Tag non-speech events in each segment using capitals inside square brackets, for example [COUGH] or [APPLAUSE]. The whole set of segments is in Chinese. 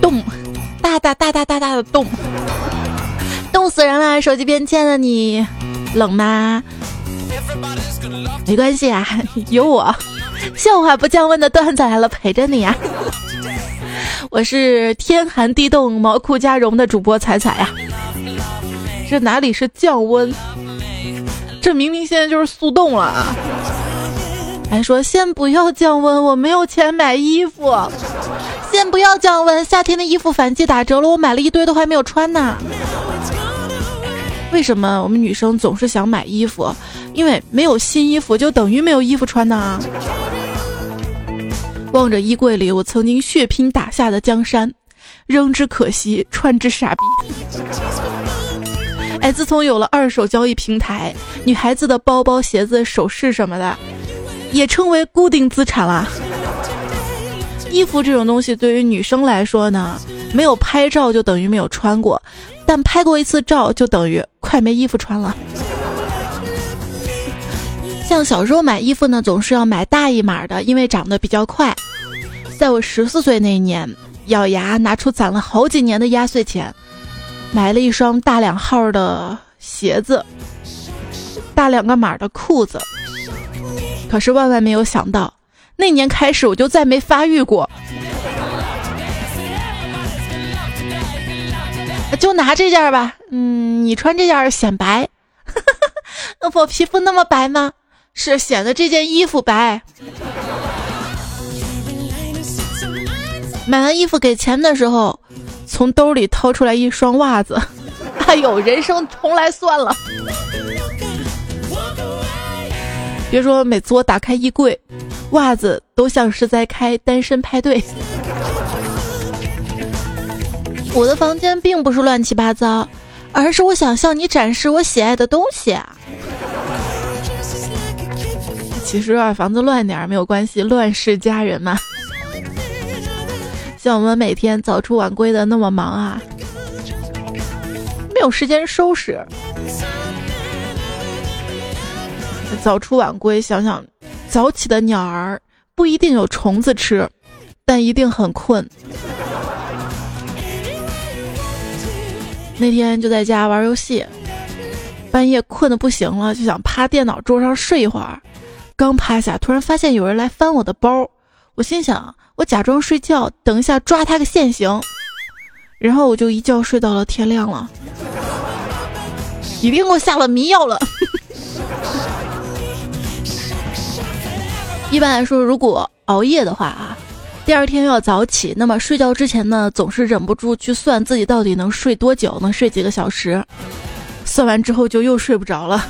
冻，大大大大大大的冻，冻死人了！手机边亲爱的你，冷吗？没关系啊，有我，笑话不降温的段子来了，陪着你啊！我是天寒地冻、毛裤加绒的主播彩彩呀。这哪里是降温？这明明现在就是速冻了啊！还说先不要降温，我没有钱买衣服。先不要降温，夏天的衣服反季打折了，我买了一堆都还没有穿呢。为什么我们女生总是想买衣服？因为没有新衣服就等于没有衣服穿呢。望着衣柜里我曾经血拼打下的江山，扔之可惜，穿之傻逼。哎，自从有了二手交易平台，女孩子的包包、鞋子、首饰什么的，也称为固定资产啦。衣服这种东西对于女生来说呢，没有拍照就等于没有穿过，但拍过一次照就等于快没衣服穿了。像小时候买衣服呢，总是要买大一码的，因为长得比较快。在我十四岁那一年，咬牙拿出攒了好几年的压岁钱，买了一双大两号的鞋子，大两个码的裤子。可是万万没有想到，那年开始我就再没发育过。就拿这件吧，嗯，你穿这件显白。那 [LAUGHS] 我皮肤那么白吗？是显得这件衣服白。买完衣服给钱的时候，从兜里掏出来一双袜子。[LAUGHS] 哎呦，人生重来算了。别说每次我打开衣柜，袜子都像是在开单身派对。我的房间并不是乱七八糟，而是我想向你展示我喜爱的东西。其实啊，房子乱点没有关系，乱世佳人嘛。像我们每天早出晚归的那么忙啊，没有时间收拾。早出晚归，想想早起的鸟儿不一定有虫子吃，但一定很困。那天就在家玩游戏，半夜困得不行了，就想趴电脑桌上睡一会儿。刚趴下，突然发现有人来翻我的包，我心想，我假装睡觉，等一下抓他个现行。然后我就一觉睡到了天亮了，一定给我下了迷药了。一般来说，如果熬夜的话啊，第二天要早起，那么睡觉之前呢，总是忍不住去算自己到底能睡多久，能睡几个小时。算完之后就又睡不着了。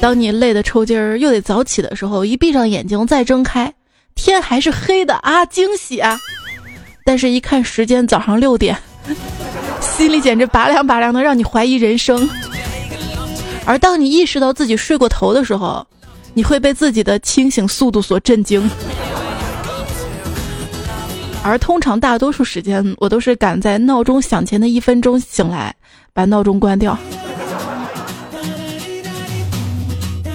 当你累得抽筋儿又得早起的时候，一闭上眼睛再睁开，天还是黑的啊，惊喜啊！但是，一看时间，早上六点，[LAUGHS] 心里简直拔凉拔凉的，让你怀疑人生。而当你意识到自己睡过头的时候，你会被自己的清醒速度所震惊。而通常大多数时间，我都是赶在闹钟响前的一分钟醒来，把闹钟关掉。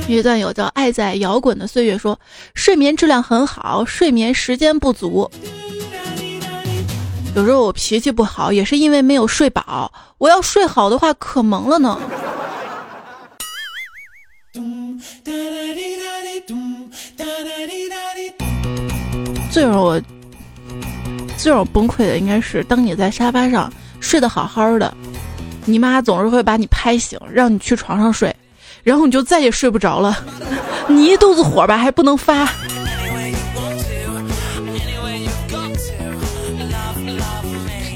一段有叫《爱在摇滚的岁月》说，睡眠质量很好，睡眠时间不足。有时候我脾气不好，也是因为没有睡饱。我要睡好的话，可萌了呢。最让我最让我崩溃的，应该是当你在沙发上睡得好好的，你妈总是会把你拍醒，让你去床上睡。然后你就再也睡不着了，你一肚子火吧还不能发。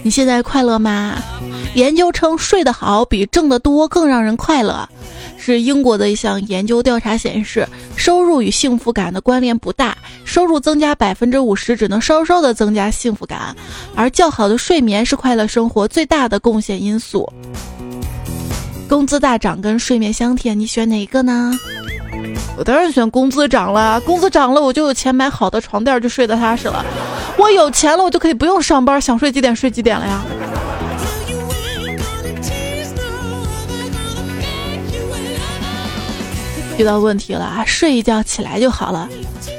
你现在快乐吗？研究称睡得好比挣得多更让人快乐，是英国的一项研究调查显示，收入与幸福感的关联不大，收入增加百分之五十只能稍稍的增加幸福感，而较好的睡眠是快乐生活最大的贡献因素。工资大涨跟睡眠香甜，你选哪一个呢？我当然选工资涨了，工资涨了我就有钱买好的床垫，就睡得踏实了。我有钱了，我就可以不用上班，想睡几点睡几点了呀。遇到问题了啊，睡一觉起来就好了，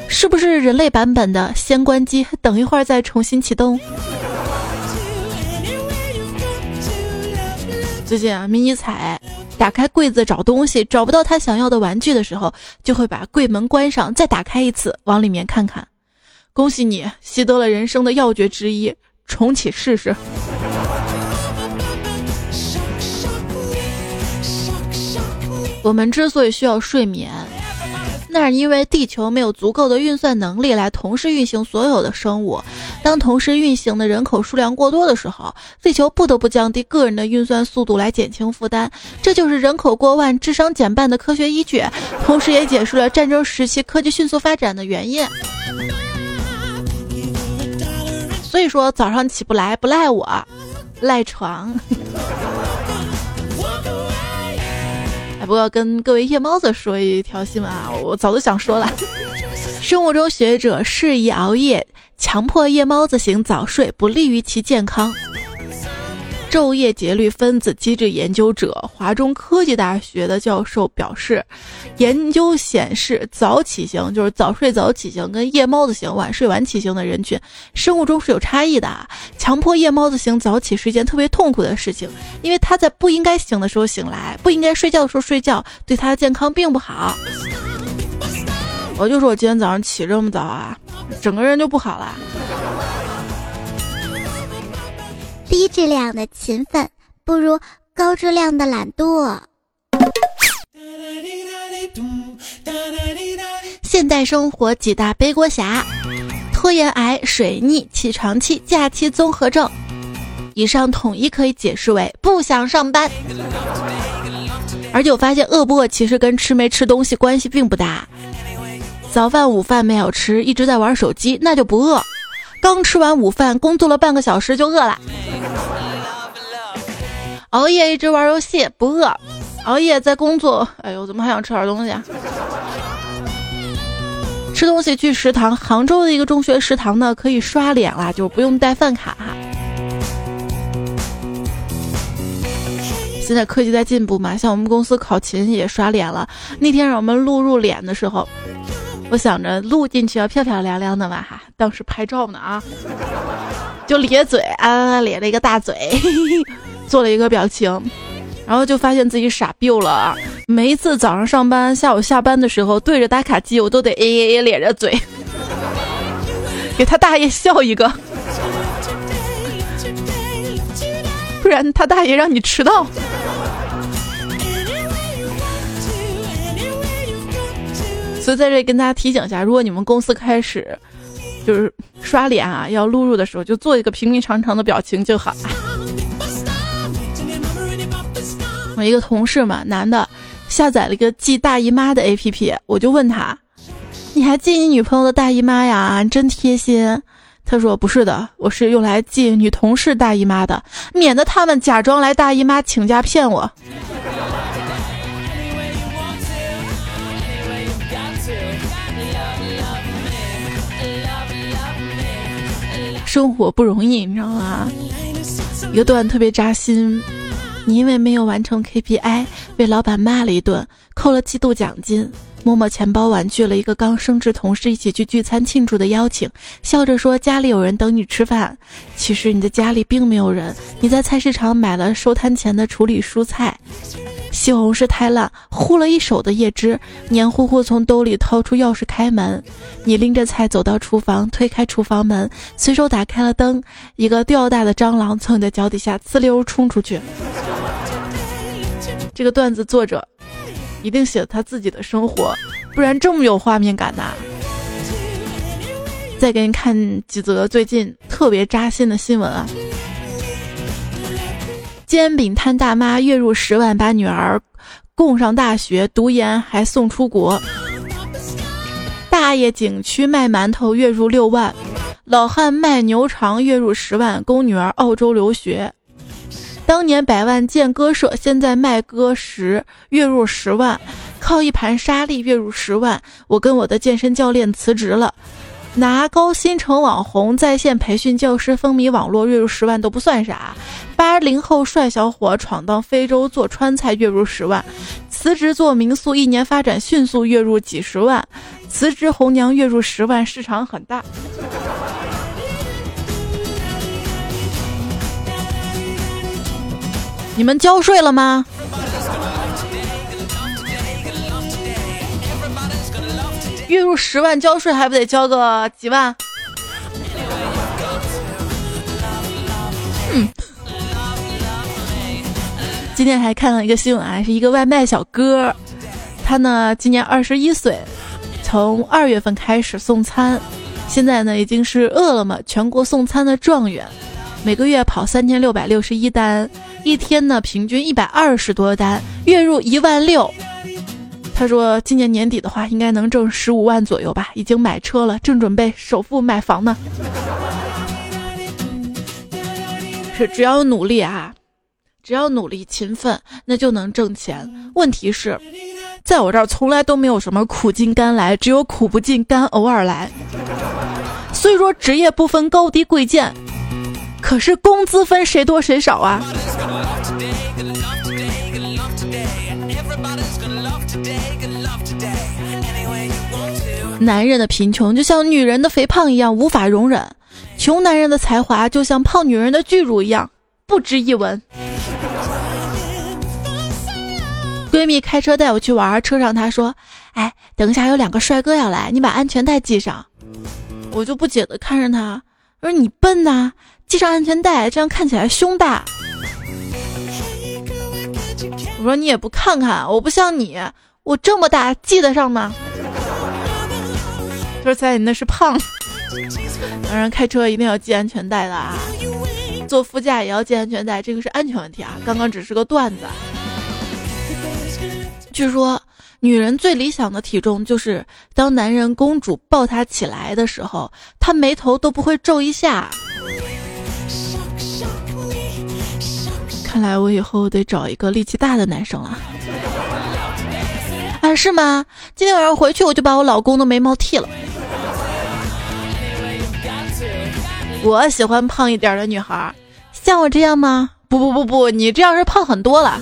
是不是人类版本的先关机，等一会儿再重新启动？最近啊，迷你彩打开柜子找东西，找不到他想要的玩具的时候，就会把柜门关上，再打开一次，往里面看看。恭喜你习得了人生的要诀之一，重启试试。我们之所以需要睡眠，那是因为地球没有足够的运算能力来同时运行所有的生物。当同时运行的人口数量过多的时候，地球不得不降低个人的运算速度来减轻负担。这就是人口过万、智商减半的科学依据，同时也解释了战争时期科技迅速发展的原因。所以说，早上起不来不赖我，赖床。[LAUGHS] 不过跟各位夜猫子说一条新闻啊，我早就想说了。生物钟学者适宜熬夜，强迫夜猫子型早睡不利于其健康。昼夜节律分子机制研究者、华中科技大学的教授表示，研究显示，早起型就是早睡早起型跟夜猫子型晚睡晚起型的人群，生物钟是有差异的。强迫夜猫子型早起是一件特别痛苦的事情，因为他在不应该醒的时候醒来，不应该睡觉的时候睡觉，对他的健康并不好。[LAUGHS] 我就说我今天早上起这么早啊，整个人就不好了。低质量的勤奋不如高质量的懒惰。现代生活几大背锅侠：拖延癌、水逆、起床气、假期综合症。以上统一可以解释为不想上班。而且我发现饿不饿其实跟吃没吃东西关系并不大。早饭、午饭没有吃，一直在玩手机，那就不饿。刚吃完午饭，工作了半个小时就饿了。熬夜一直玩游戏不饿，熬夜在工作，哎呦，怎么还想吃点东西？啊？吃东西去食堂，杭州的一个中学食堂呢，可以刷脸啦，就不用带饭卡哈。现在科技在进步嘛，像我们公司考勤也刷脸了。那天让我们录入脸的时候。我想着录进去要漂漂亮亮的嘛哈，当时拍照呢啊，就咧嘴啊咧了一个大嘴，[LAUGHS] 做了一个表情，然后就发现自己傻逼了啊。每一次早上上班、下午下班的时候，对着打卡机，我都得哎哎咧着嘴，[LAUGHS] 给他大爷笑一个，不然他大爷让你迟到。所以在这里跟大家提醒一下，如果你们公司开始就是刷脸啊，要录入的时候，就做一个平平常常的表情就好。我一个同事嘛，男的，下载了一个记大姨妈的 APP，我就问他：“你还记你女朋友的大姨妈呀？你真贴心。”他说：“不是的，我是用来记女同事大姨妈的，免得他们假装来大姨妈请假骗我。”生活不容易，你知道吗？一个段特别扎心。你因为没有完成 KPI，被老板骂了一顿，扣了季度奖金，摸摸钱包婉拒了一个刚升职同事一起去聚餐庆祝的邀请，笑着说家里有人等你吃饭。其实你的家里并没有人，你在菜市场买了收摊前的处理蔬菜。西红柿太烂，糊了一手的叶汁，黏糊糊从兜里掏出钥匙开门。你拎着菜走到厨房，推开厨房门，随手打开了灯。一个吊大的蟑螂从你的脚底下呲溜冲出去。这个段子作者一定写他自己的生活，不然这么有画面感呐。再给你看几则最近特别扎心的新闻啊。煎饼摊大妈月入十万，把女儿供上大学，读研还送出国。大爷景区卖馒头月入六万，老汉卖牛肠月入十万，供女儿澳洲留学。当年百万建歌社，现在卖歌时月入十万，靠一盘沙粒月入十万。我跟我的健身教练辞职了。拿高薪成网红，在线培训教师，风靡网络，月入十万都不算啥。八零后帅小伙闯荡非洲做川菜，月入十万。辞职做民宿，一年发展迅速，月入几十万；辞职红娘，月入十万，市场很大。你们交税了吗？月入十万交税还不得交个几万？嗯。今天还看到一个新闻啊，是一个外卖小哥，他呢今年二十一岁，从二月份开始送餐，现在呢已经是饿了么全国送餐的状元，每个月跑三千六百六十一单，一天呢平均一百二十多单，月入一万六。他说今年年底的话应该能挣十五万左右吧，已经买车了，正准备首付买房呢。是只要努力啊。只要努力勤奋，那就能挣钱。问题是，在我这儿从来都没有什么苦尽甘来，只有苦不尽，甘偶尔来。所以说，职业不分高低贵贱，可是工资分谁多谁少啊。男人的贫穷就像女人的肥胖一样无法容忍，穷男人的才华就像胖女人的巨乳一样不值一文。闺蜜开车带我去玩，车上她说：“哎，等一下有两个帅哥要来，你把安全带系上。”我就不解的看着她，我说：“你笨呐，系上安全带，这样看起来胸大。”我说：“你也不看看，我不像你，我这么大，系得上吗？”他说：“猜你那是胖。”当然，开车一定要系安全带的啊，坐副驾也要系安全带，这个是安全问题啊。刚刚只是个段子。据说，女人最理想的体重就是当男人公主抱她起来的时候，她眉头都不会皱一下。看来我以后得找一个力气大的男生了。啊，是吗？今天晚上回去我就把我老公的眉毛剃了。我喜欢胖一点的女孩，像我这样吗？不不不不，你这样是胖很多了。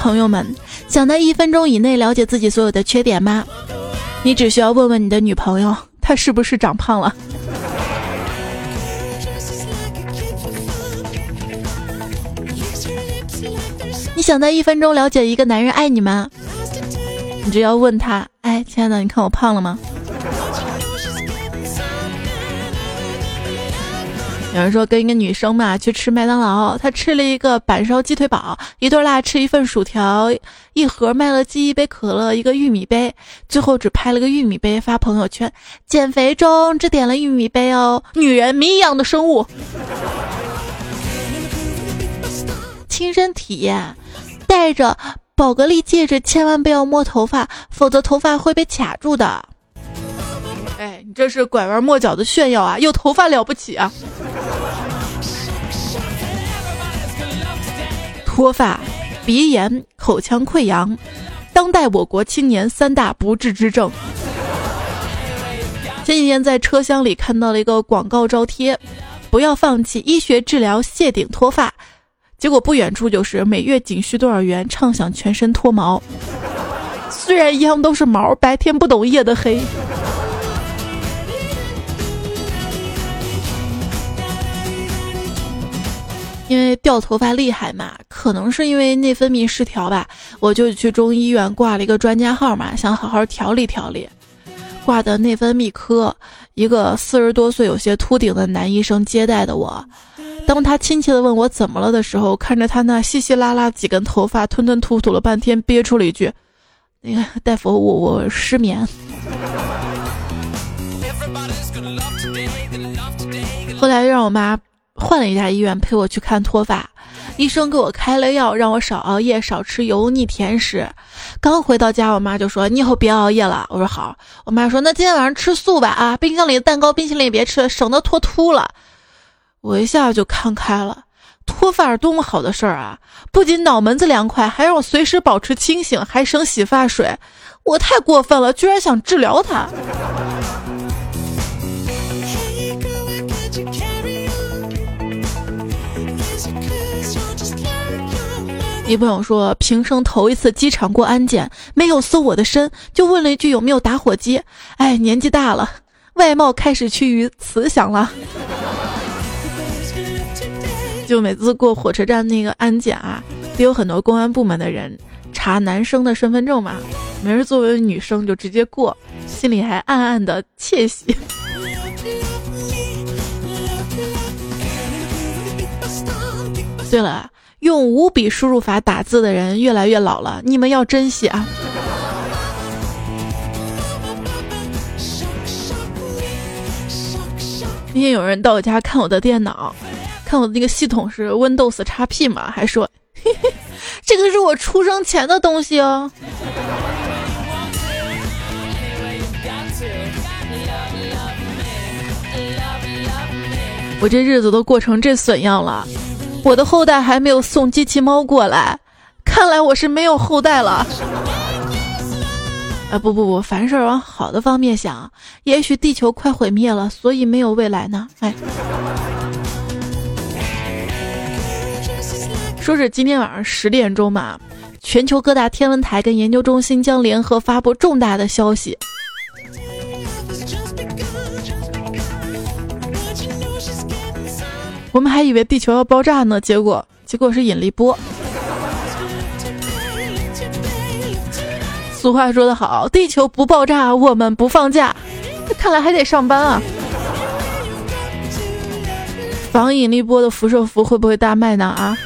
朋友们，想在一分钟以内了解自己所有的缺点吗？你只需要问问你的女朋友，他是不是长胖了？你想在一分钟了解一个男人爱你吗？你只要问他，哎，亲爱的，你看我胖了吗？有人说跟一个女生嘛去吃麦当劳，她吃了一个板烧鸡腿堡，一对辣吃一份薯条，一盒麦乐鸡，一杯可乐，一个玉米杯，最后只拍了个玉米杯发朋友圈，减肥中只点了玉米杯哦。女人谜一样的生物，亲身体验，戴着宝格丽戒指千万不要摸头发，否则头发会被卡住的。哎，你这是拐弯抹角的炫耀啊！有头发了不起啊？脱发、鼻炎、口腔溃疡，当代我国青年三大不治之症。前几天在车厢里看到了一个广告招贴，不要放弃医学治疗谢顶脱发。结果不远处就是每月仅需多少元，畅享全身脱毛。虽然一样都是毛，白天不懂夜的黑。因为掉头发厉害嘛，可能是因为内分泌失调吧，我就去中医院挂了一个专家号嘛，想好好调理调理。挂的内分泌科，一个四十多岁、有些秃顶的男医生接待的我。当他亲切的问我怎么了的时候，看着他那稀稀拉拉几根头发，吞吞吐吐了半天，憋出了一句：“那个大夫，我我失眠。”后来让我妈。换了一家医院陪我去看脱发，医生给我开了药，让我少熬夜，少吃油腻甜食。刚回到家，我妈就说：“你以后别熬夜了。”我说：“好。”我妈说：“那今天晚上吃素吧，啊，冰箱里的蛋糕、冰淇淋也别吃了，省得脱秃了。”我一下就看开了，脱发是多么好的事儿啊！不仅脑门子凉快，还让我随时保持清醒，还省洗发水。我太过分了，居然想治疗它。一朋友说，平生头一次机场过安检，没有搜我的身，就问了一句有没有打火机。哎，年纪大了，外貌开始趋于慈祥了。就每次过火车站那个安检啊，得有很多公安部门的人查男生的身份证嘛，没人作为女生就直接过，心里还暗暗的窃喜。对了。用五笔输入法打字的人越来越老了，你们要珍惜啊！今天有人到我家看我的电脑，看我的那个系统是 Windows XP 嘛，还说嘿嘿，这个是我出生前的东西哦。我这日子都过成这损样了。我的后代还没有送机器猫过来，看来我是没有后代了。啊不不不，凡事往好的方面想，也许地球快毁灭了，所以没有未来呢。哎，说是今天晚上十点钟嘛，全球各大天文台跟研究中心将联合发布重大的消息。我们还以为地球要爆炸呢，结果结果是引力波。俗话说得好，地球不爆炸，我们不放假。看来还得上班啊。防引力波的辐射服会不会大卖呢？啊？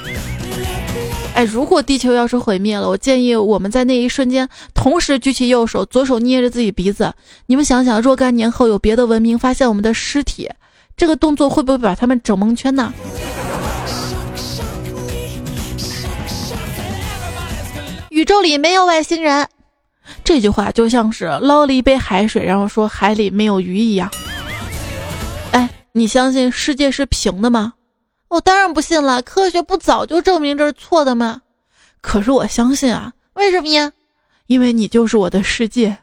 哎，如果地球要是毁灭了，我建议我们在那一瞬间同时举起右手，左手捏着自己鼻子。你们想想，若干年后有别的文明发现我们的尸体。这个动作会不会把他们整蒙圈呢？宇宙里没有外星人，这句话就像是捞了一杯海水，然后说海里没有鱼一样。哎，你相信世界是平的吗？我当然不信了，科学不早就证明这是错的吗？可是我相信啊，为什么呀？因为你就是我的世界。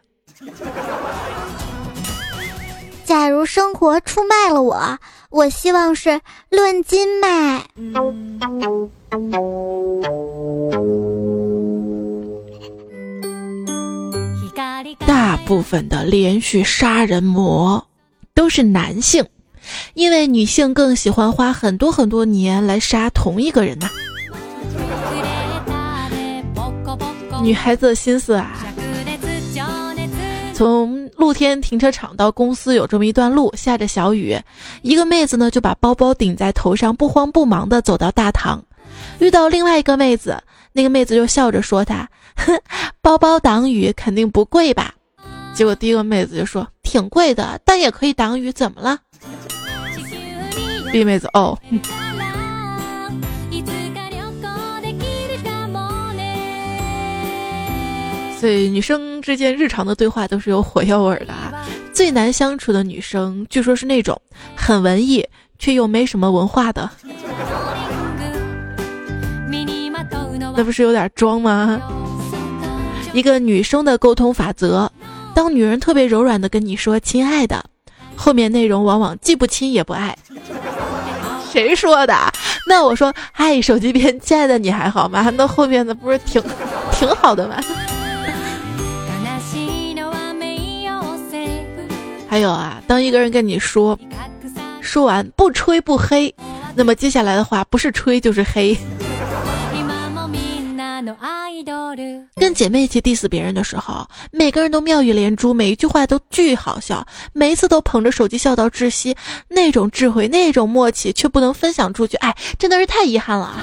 假如生活出卖了我，我希望是论斤卖。大部分的连续杀人魔都是男性，因为女性更喜欢花很多很多年来杀同一个人呐。女孩子的心思啊，从。露天停车场到公司有这么一段路，下着小雨，一个妹子呢就把包包顶在头上，不慌不忙的走到大堂，遇到另外一个妹子，那个妹子就笑着说：“她，哼 [LAUGHS] 包包挡雨肯定不贵吧？”结果第一个妹子就说：“挺贵的，但也可以挡雨，怎么了？”B 妹子哦。所以女生之间日常的对话都是有火药味的啊！最难相处的女生，据说是那种很文艺却又没什么文化的。那不是有点装吗？一个女生的沟通法则：当女人特别柔软的跟你说“亲爱的”，后面内容往往既不亲也不爱。谁说的？那我说“嗨，手机边亲爱的，你还好吗？”那后面的不是挺挺好的吗？还有啊，当一个人跟你说，说完不吹不黑，那么接下来的话不是吹就是黑。跟姐妹一起 diss 别人的时候，每个人都妙语连珠，每一句话都巨好笑，每一次都捧着手机笑到窒息，那种智慧，那种默契，却不能分享出去，哎，真的是太遗憾了。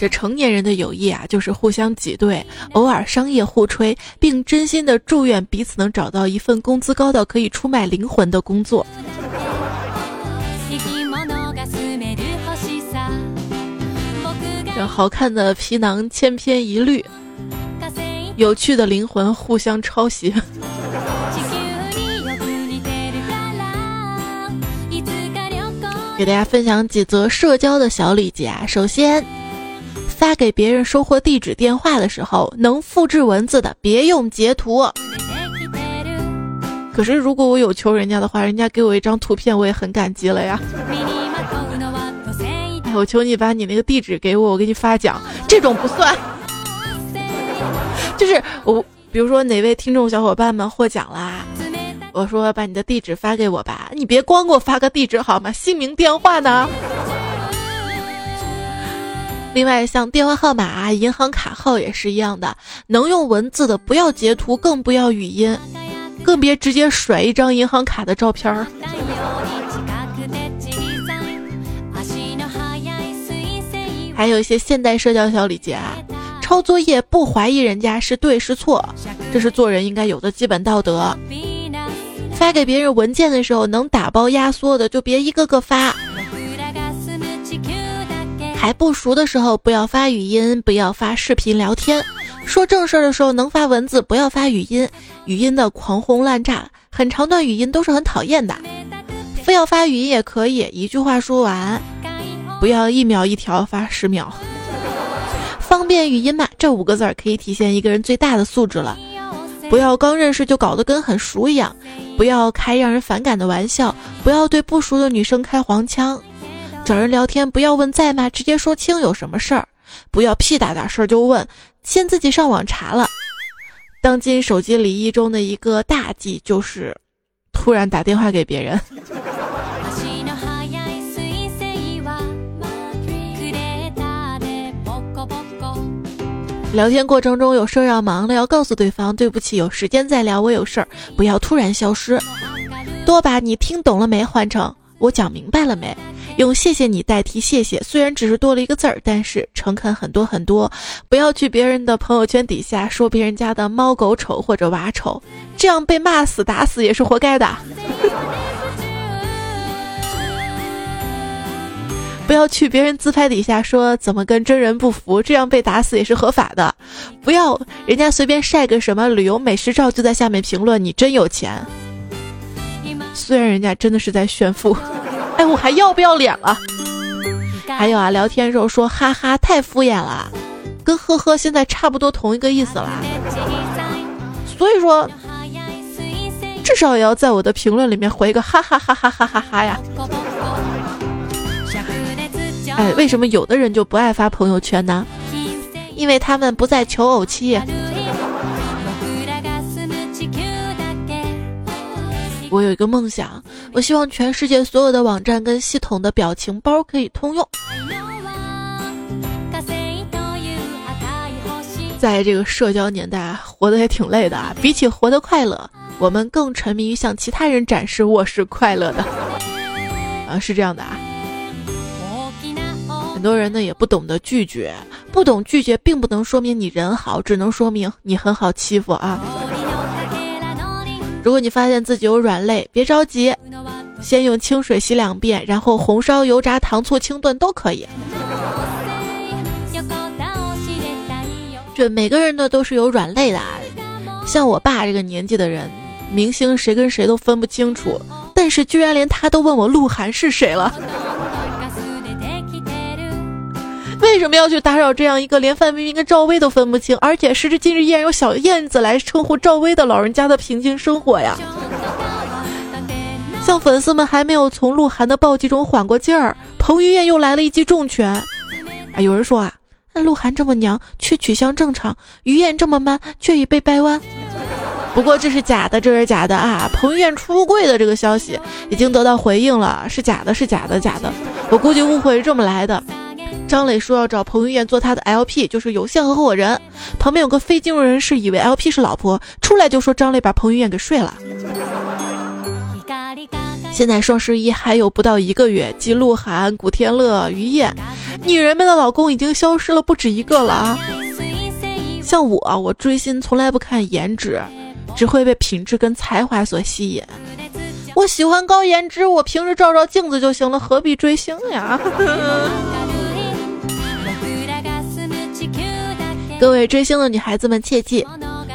这成年人的友谊啊，就是互相挤兑，偶尔商业互吹，并真心的祝愿彼此能找到一份工资高到可以出卖灵魂的工作。让好看的皮囊千篇一律，有趣的灵魂互相抄袭。[LAUGHS] 给大家分享几则社交的小礼节啊，首先。发给别人收货地址、电话的时候，能复制文字的别用截图。可是如果我有求人家的话，人家给我一张图片，我也很感激了呀。哎，我求你把你那个地址给我，我给你发奖。这种不算。就是我，比如说哪位听众小伙伴们获奖啦，我说把你的地址发给我吧，你别光给我发个地址好吗？姓名、电话呢？另外，像电话号码啊、银行卡号也是一样的，能用文字的不要截图，更不要语音，更别直接甩一张银行卡的照片儿。还有一些现代社交小礼节啊，抄作业不怀疑人家是对是错，这是做人应该有的基本道德。发给别人文件的时候，能打包压缩的就别一个个发。还不熟的时候，不要发语音，不要发视频聊天。说正事儿的时候能发文字，不要发语音。语音的狂轰滥炸，很长段语音都是很讨厌的。非要发语音也可以，一句话说完，不要一秒一条发十秒。方便语音嘛，这五个字儿可以体现一个人最大的素质了。不要刚认识就搞得跟很熟一样，不要开让人反感的玩笑，不要对不熟的女生开黄腔。找人聊天不要问在吗，直接说清有什么事儿，不要屁大点事儿就问，先自己上网查了。当今手机礼仪中的一个大忌就是突然打电话给别人。[LAUGHS] 聊天过程中有事儿要忙了，要告诉对方对不起，有时间再聊，我有事儿，不要突然消失。多把你听懂了没换成我讲明白了没。用谢谢你代替谢谢，虽然只是多了一个字儿，但是诚恳很多很多。不要去别人的朋友圈底下说别人家的猫狗丑或者娃丑，这样被骂死打死也是活该的。不要去别人自拍底下说怎么跟真人不符，这样被打死也是合法的。不要人家随便晒个什么旅游美食照就在下面评论你真有钱，虽然人家真的是在炫富。哎，我还要不要脸了？还有啊，聊天时候说哈哈太敷衍了，跟呵呵现在差不多同一个意思啦。所以说，至少也要在我的评论里面回一个哈哈哈哈哈哈哈呀。哎，为什么有的人就不爱发朋友圈呢？因为他们不在求偶期。我有一个梦想，我希望全世界所有的网站跟系统的表情包可以通用。在这个社交年代，活得也挺累的啊。比起活得快乐，我们更沉迷于向其他人展示我是快乐的。啊，是这样的啊。很多人呢也不懂得拒绝，不懂拒绝并不能说明你人好，只能说明你很好欺负啊。如果你发现自己有软肋，别着急，先用清水洗两遍，然后红烧、油炸、糖醋、清炖都可以。这每个人呢都是有软肋的，像我爸这个年纪的人，明星谁跟谁都分不清楚，但是居然连他都问我鹿晗是谁了。为什么要去打扰这样一个连范冰冰跟赵薇都分不清，而且时至今日依然有小燕子来称呼赵薇的老人家的平静生活呀？[LAUGHS] 像粉丝们还没有从鹿晗的暴击中缓过劲儿，彭于晏又来了一记重拳。啊，有人说啊，那鹿晗这么娘却取向正常，于晏这么 man 却已被掰弯。不过这是假的，这是假的啊！彭于晏出柜的这个消息已经得到回应了，是假的，是假的，假的。我估计误会是这么来的。张磊说要找彭于晏做他的 LP，就是有限合伙人。旁边有个非金融人士以为 LP 是老婆，出来就说张磊把彭于晏给睡了。现在双十一还有不到一个月，继鹿晗、古天乐、于晏，女人们的老公已经消失了不止一个了啊！像我，我追星从来不看颜值，只会被品质跟才华所吸引。我喜欢高颜值，我平时照照镜子就行了，何必追星呀？[LAUGHS] 各位追星的女孩子们，切记，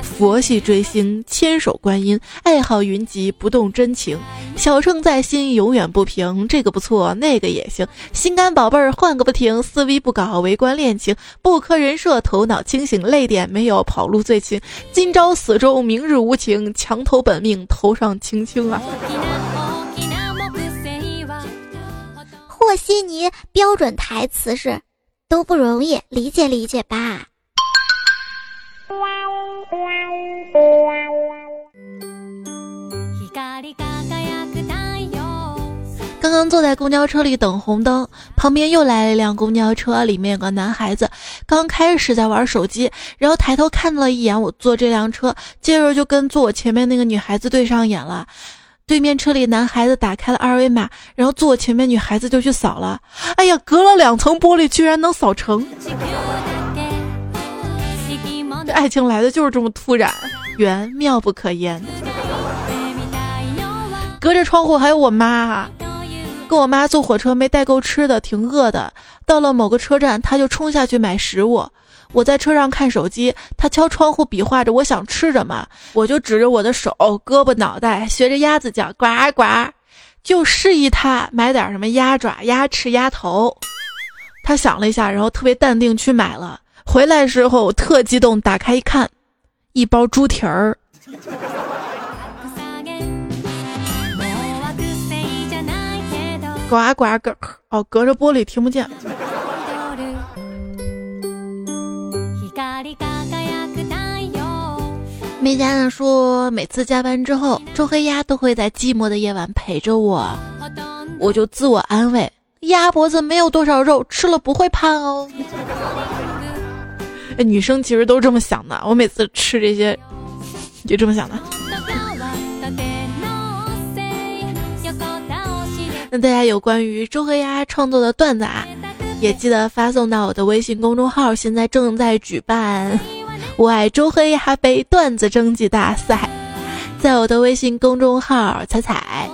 佛系追星，千手观音，爱好云集，不动真情，小秤在心，永远不平。这个不错，那个也行，心肝宝贝儿换个不停，思维不搞，围观恋情，不磕人设，头脑清醒，泪点没有，跑路最轻，今朝死忠，明日无情，墙头本命，头上青青啊。和稀泥标准台词是：都不容易，理解理解吧。刚刚坐在公交车里等红灯，旁边又来了一辆公交车，里面有个男孩子，刚开始在玩手机，然后抬头看了一眼我坐这辆车，接着就跟坐我前面那个女孩子对上眼了。对面车里男孩子打开了二维码，然后坐我前面女孩子就去扫了。哎呀，隔了两层玻璃居然能扫成！爱情来的就是这么突然，缘妙不可言。隔着窗户还有我妈。跟我妈坐火车没带够吃的，挺饿的。到了某个车站，她就冲下去买食物。我在车上看手机，她敲窗户比划着我想吃什么，我就指着我的手、胳膊、脑袋，学着鸭子叫呱呱，就示意她买点什么鸭爪、鸭翅、鸭头。她想了一下，然后特别淡定去买了。回来时候我特激动，打开一看，一包猪蹄儿。呱呱咯，哦，隔着玻璃听不见。没家人说，每次加班之后，周黑鸭都会在寂寞的夜晚陪着我，我就自我安慰：鸭脖子没有多少肉，吃了不会胖哦。女生其实都这么想的，我每次吃这些，就这么想的。那大家有关于周黑鸭创作的段子啊，也记得发送到我的微信公众号。现在正在举办“我爱周黑鸭杯”段子征集大赛，在我的微信公众号“彩彩”，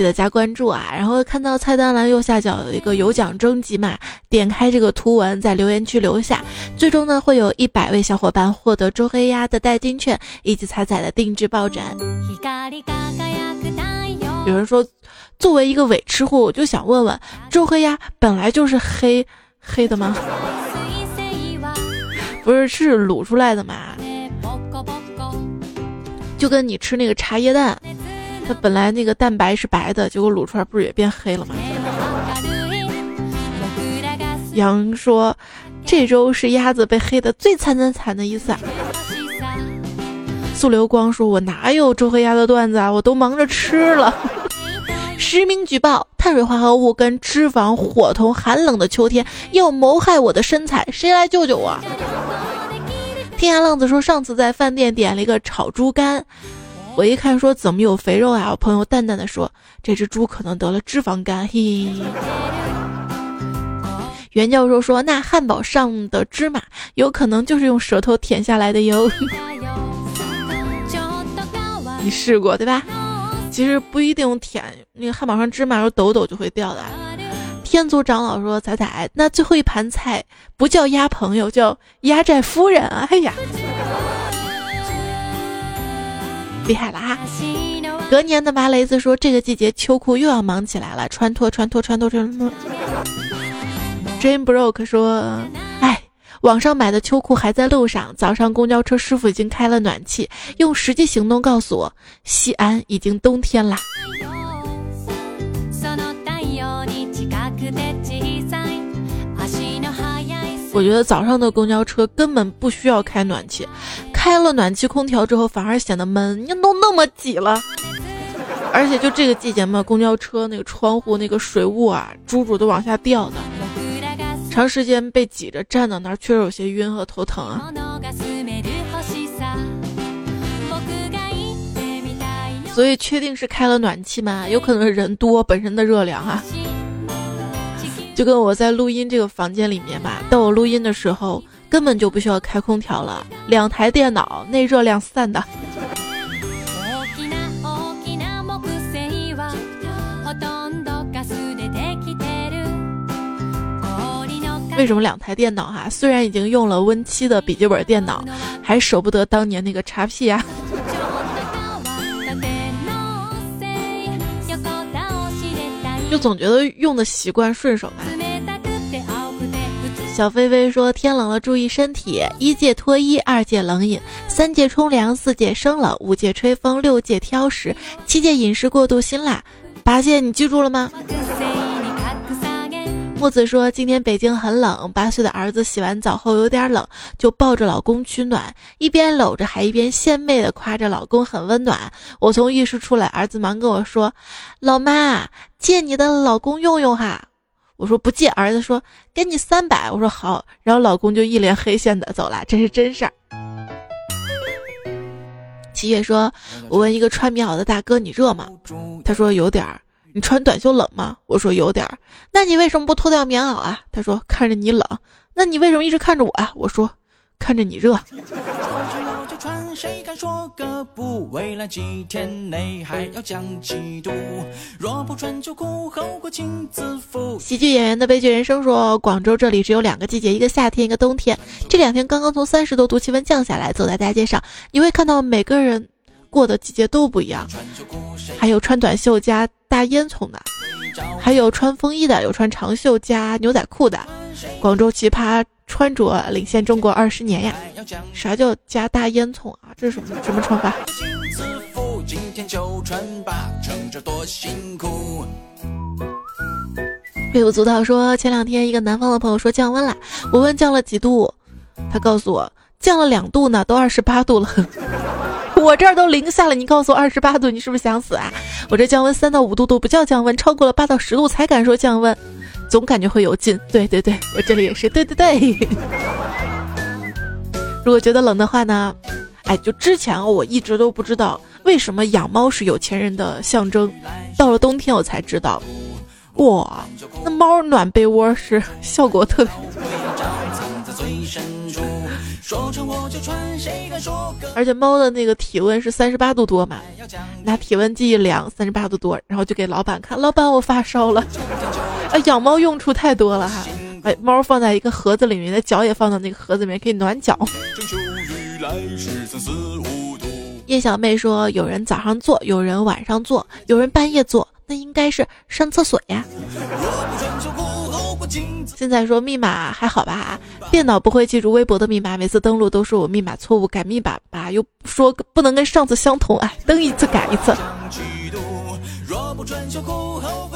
记得加关注啊。然后看到菜单栏右下角有一个有奖征集嘛，点开这个图文，在留言区留下，最终呢会有一百位小伙伴获得周黑鸭的代金券以及彩彩的定制抱枕。有人说。作为一个伪吃货，我就想问问，周黑鸭本来就是黑黑的吗？不是，是卤出来的嘛？就跟你吃那个茶叶蛋，它本来那个蛋白是白的，结果卤出来不是也变黑了吗？羊说，这周是鸭子被黑的最惨惨惨的一次。素流光说，我哪有周黑鸭的段子啊，我都忙着吃了。实名举报，碳水化合物跟脂肪伙同寒冷的秋天要谋害我的身材，谁来救救我？天涯浪子说，上次在饭店点了一个炒猪肝，我一看说怎么有肥肉啊？我朋友淡淡的说，这只猪可能得了脂肪肝。嘿嘿，袁教授说，那汉堡上的芝麻有可能就是用舌头舔下来的哟。[LAUGHS] 你试过对吧？其实不一定舔那个汉堡上芝麻，时候抖抖就会掉的。天族长老说：“彩彩，那最后一盘菜不叫鸭朋友，叫压寨夫人！”哎呀，厉害了哈！隔年的麻雷子说：“这个季节秋裤又要忙起来了，穿脱穿脱穿脱穿脱。” Jane Broke 说：“哎。”网上买的秋裤还在路上。早上公交车师傅已经开了暖气，用实际行动告诉我，西安已经冬天了。我觉得早上的公交车根本不需要开暖气，开了暖气空调之后反而显得闷，你都那么挤了。而且就这个季节嘛，公交车那个窗户那个水雾啊，珠珠都往下掉的。长时间被挤着站到那儿，确实有些晕和头疼啊。所以确定是开了暖气吗？有可能是人多本身的热量哈。就跟我在录音这个房间里面吧，到我录音的时候根本就不需要开空调了，两台电脑内热量散的。为什么两台电脑哈？虽然已经用了 Win 七的笔记本电脑，还舍不得当年那个叉 P 呀？就总觉得用的习惯顺手吧。小飞飞说：“天冷了注意身体，一戒脱衣，二戒冷饮，三戒冲凉，四戒生冷，五戒吹风，六戒挑食，七戒饮食过度辛辣，八戒你记住了吗？”木子说：“今天北京很冷，八岁的儿子洗完澡后有点冷，就抱着老公取暖，一边搂着还一边献媚的夸着老公很温暖。我从浴室出来，儿子忙跟我说：‘老妈，借你的老公用用哈。’我说不借。儿子说：‘给你三百。’我说好。然后老公就一脸黑线的走了，这是真事儿。”七月说：“我问一个穿棉袄的大哥，你热吗？”他说：“有点儿。”你穿短袖冷吗？我说有点儿。那你为什么不脱掉棉袄啊？他说看着你冷。那你为什么一直看着我啊？我说看着你热。喜剧演员的悲剧人生说，广州这里只有两个季节，一个夏天，一个冬天。这两天刚刚从三十多度气温降下来，走在大街上，你会看到每个人。过的季节都不一样，还有穿短袖加大烟囱的，还有穿风衣的，有穿长袖加牛仔裤的。广州奇葩穿着领先中国二十年呀！啥叫加大烟囱啊？这是什么什么穿法？微不足道说，前两天一个南方的朋友说降温了，我问降了几度，他告诉我降了两度呢，都二十八度了。[LAUGHS] 我这儿都零下了，你告诉我二十八度，你是不是想死啊？我这降温三到五度都不叫降温，超过了八到十度才敢说降温，总感觉会有劲。对对对，我这里也是。对对对。[LAUGHS] 如果觉得冷的话呢？哎，就之前我一直都不知道为什么养猫是有钱人的象征，到了冬天我才知道，哇，那猫暖被窝是效果特别。而且猫的那个体温是三十八度多嘛，拿体温计一量，三十八度多，然后就给老板看，老板我发烧了。啊，[LAUGHS] 养猫用处太多了哈，把猫放在一个盒子里面，那脚也放到那个盒子里面，可以暖脚。叶小妹说，有人早上做，有人晚上做，有人半夜做，那应该是上厕所呀。现在说密码还好吧？电脑不会记住微博的密码，每次登录都是我密码错误，改密码吧，又说不能跟上次相同，哎，登一次改一次。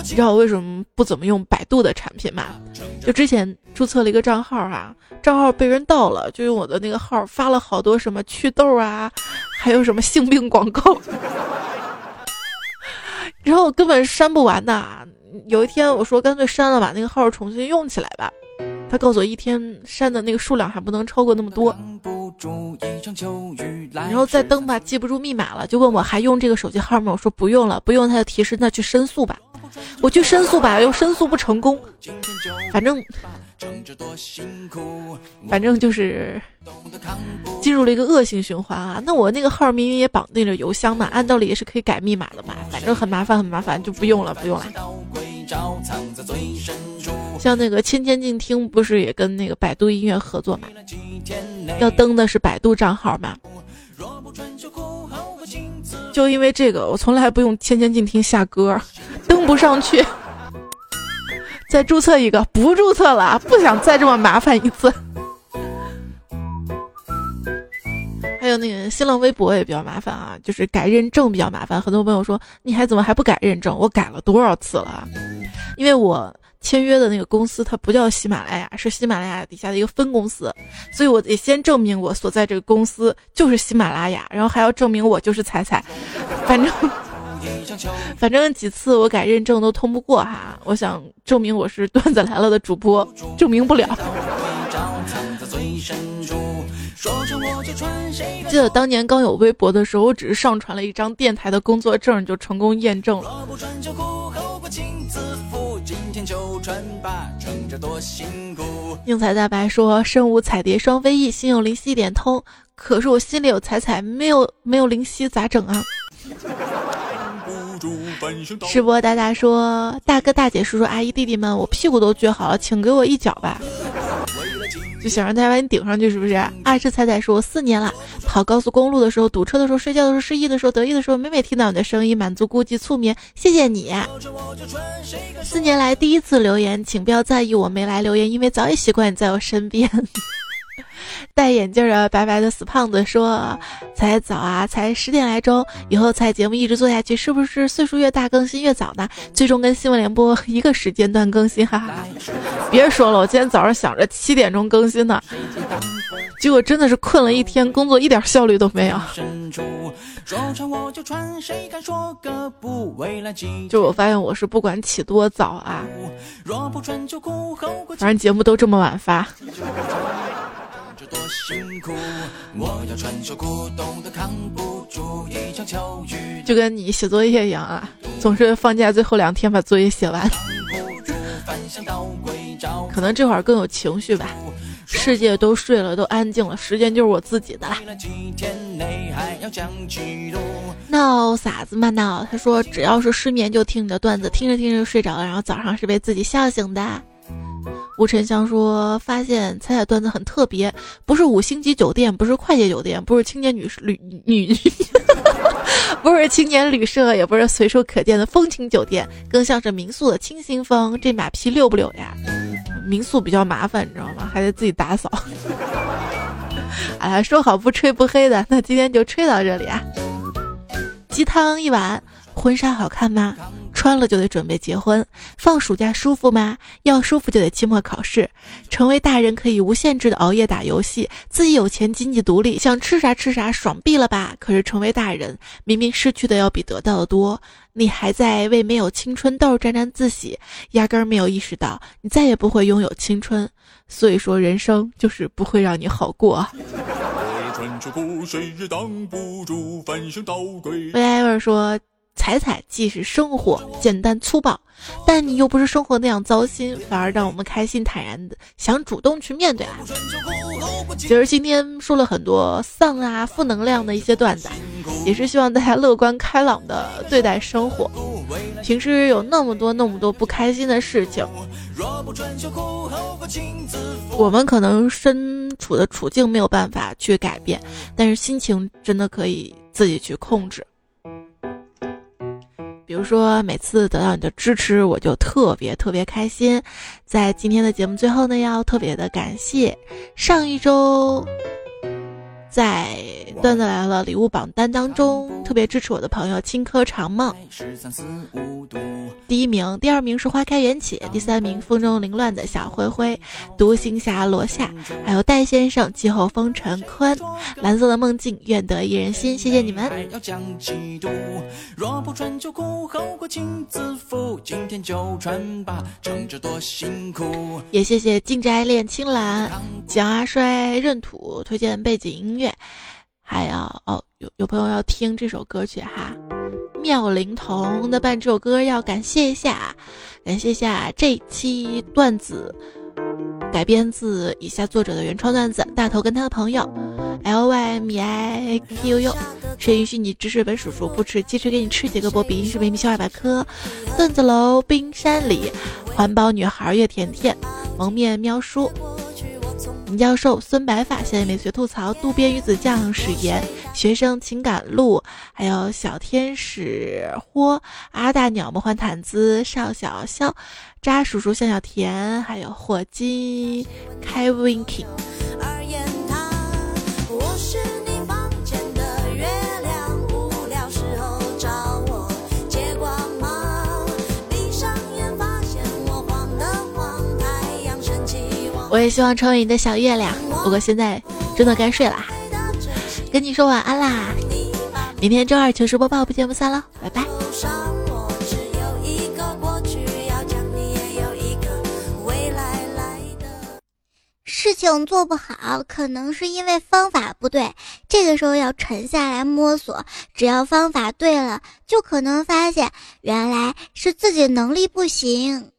你知道我为什么不怎么用百度的产品吗？就之前注册了一个账号啊，账号被人盗了，就用我的那个号发了好多什么祛痘啊，还有什么性病广告，[LAUGHS] 然后我根本删不完的。有一天我说干脆删了吧，那个号重新用起来吧。他告诉我一天删的那个数量还不能超过那么多，然后再登吧，记不住密码了，就问我还用这个手机号吗？我说不用了，不用他就提示，那去申诉吧。我去申诉吧，又申诉不成功，反正。反正就是进入了一个恶性循环啊！那我那个号明明也绑定着邮箱嘛，按道理也是可以改密码的嘛，反正很麻烦很麻烦，就不用了不用了。像那个千千静听不是也跟那个百度音乐合作嘛？要登的是百度账号嘛？就因为这个，我从来不用千千静听下歌，[LAUGHS] 登不上去。再注册一个，不注册了，不想再这么麻烦一次。那个新浪微博也比较麻烦啊，就是改认证比较麻烦。很多朋友说，你还怎么还不改认证？我改了多少次了？因为我签约的那个公司它不叫喜马拉雅，是喜马拉雅底下的一个分公司，所以我得先证明我所在这个公司就是喜马拉雅，然后还要证明我就是彩彩，反正。反正几次我改认证都通不过哈，我想证明我是段子来了的主播，证明不了。记得当年刚有微博的时候，我只是上传了一张电台的工作证就成功验证了。应采大白说：“身无彩蝶双飞翼，心有灵犀一点通。可是我心里有彩彩，没有没有灵犀，咋整啊？”直播大大说：“大哥大姐叔叔阿姨弟弟们，我屁股都撅好了，请给我一脚吧。”就想让大家把你顶上去，是不是？爱吃彩彩说：“我四年了，跑高速公路的时候、堵车的时候、睡觉的时候、失忆的时候、得意的时候，每每听到你的声音，满足孤寂促眠。谢谢你，四年来第一次留言，请不要在意我没来留言，因为早已习惯你在我身边。[LAUGHS] 戴眼镜的白白的死胖子说：“才早啊，才十点来钟，以后才节目一直做下去，是不是岁数越大更新越早呢？最终跟新闻联播一个时间段更新，哈哈！别说了，我今天早上想着七点钟更新呢，结果真的是困了一天，工作一点效率都没有。就我发现我是不管起多早啊，反正节目都这么晚发。”多辛苦，我要承受苦痛的扛不住一场秋雨。就跟你写作业一样啊，总是放假最后两天把作业写完。可能这会儿更有情绪吧。世界都睡了，都安静了，时间就是我自己的啦。闹傻子嘛闹，他说只要是失眠就听你的段子，听着听着就睡着了，然后早上是被自己笑醒的。吴沉香说：“发现彩彩段子很特别，不是五星级酒店，不是快捷酒店，不是青年旅旅女，[LAUGHS] 不是青年旅社，也不是随处可见的风情酒店，更像是民宿的清新风。这马屁溜不溜呀？民宿比较麻烦，你知道吗？还得自己打扫。[LAUGHS] 哎呀，说好不吹不黑的，那今天就吹到这里啊。鸡汤一碗，婚纱好看吗？”穿了就得准备结婚，放暑假舒服吗？要舒服就得期末考试。成为大人可以无限制的熬夜打游戏，自己有钱经济独立，想吃啥吃啥，爽毙了吧？可是成为大人，明明失去的要比得到的多，你还在为没有青春痘沾沾自喜，压根儿没有意识到你再也不会拥有青春。所以说，人生就是不会让你好过。为艾文说。彩彩既是生活简单粗暴，但你又不是生活那样糟心，反而让我们开心坦然的想主动去面对啊。其实今天说了很多丧啊、负能量的一些段子，也是希望大家乐观开朗的对待生活。平时有那么多那么多不开心的事情，我们可能身处的处境没有办法去改变，但是心情真的可以自己去控制。比如说，每次得到你的支持，我就特别特别开心。在今天的节目最后呢，要特别的感谢上一周。在段子来了礼物榜单当中，特别支持我的朋友青稞长梦，第一名，第二名是花开缘起，第三名风中凌乱的小灰灰，独行侠罗夏，还有戴先生，季候风陈坤，蓝色的梦境，愿得一人心，谢谢你们。也谢谢静斋恋青蓝，蒋阿衰闰土推荐背景音乐。还要哦，有有朋友要听这首歌曲哈，妙龄童的伴这首歌要感谢一下，感谢一下这期段子改编自以下作者的原创段子，大头跟他的朋友，L Y M I Q U，谁允许你指使本叔叔不吃鸡翅给你吃几个波比？是美米小百科，段子楼冰山里，环保女孩月甜甜，蒙面喵叔。教授、孙白发、现在美学吐槽、渡边鱼子酱、史岩、学生情感路，还有小天使豁、阿大鸟、魔幻毯子、邵小潇、渣叔叔、向小甜，还有火鸡开 winking。我也希望成为你的小月亮，不过现在真的该睡啦，跟你说晚安啦，明天周二糗事播报不见不散喽，拜拜。事情做不好，可能是因为方法不对，这个时候要沉下来摸索，只要方法对了，就可能发现原来是自己能力不行。